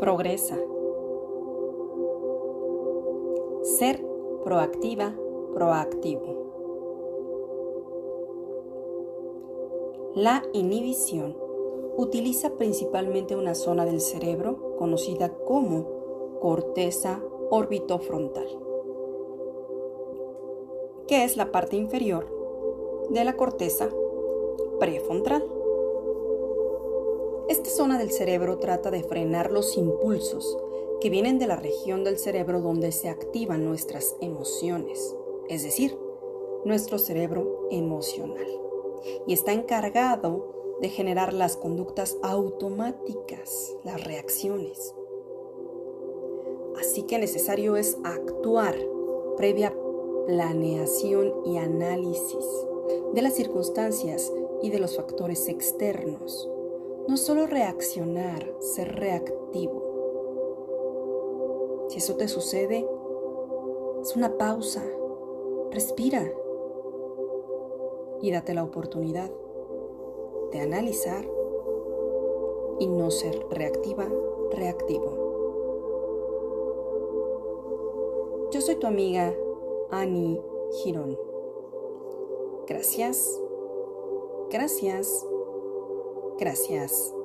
Progresa. Ser proactiva, proactivo. La inhibición utiliza principalmente una zona del cerebro conocida como corteza orbitofrontal, que es la parte inferior de la corteza prefrontal. Esta zona del cerebro trata de frenar los impulsos que vienen de la región del cerebro donde se activan nuestras emociones, es decir, nuestro cerebro emocional, y está encargado de generar las conductas automáticas, las reacciones. Así que necesario es actuar previa planeación y análisis de las circunstancias y de los factores externos. No solo reaccionar, ser reactivo. Si eso te sucede, es una pausa, respira y date la oportunidad de analizar y no ser reactiva, reactivo. Yo soy tu amiga Annie Girón. Gracias, gracias, gracias.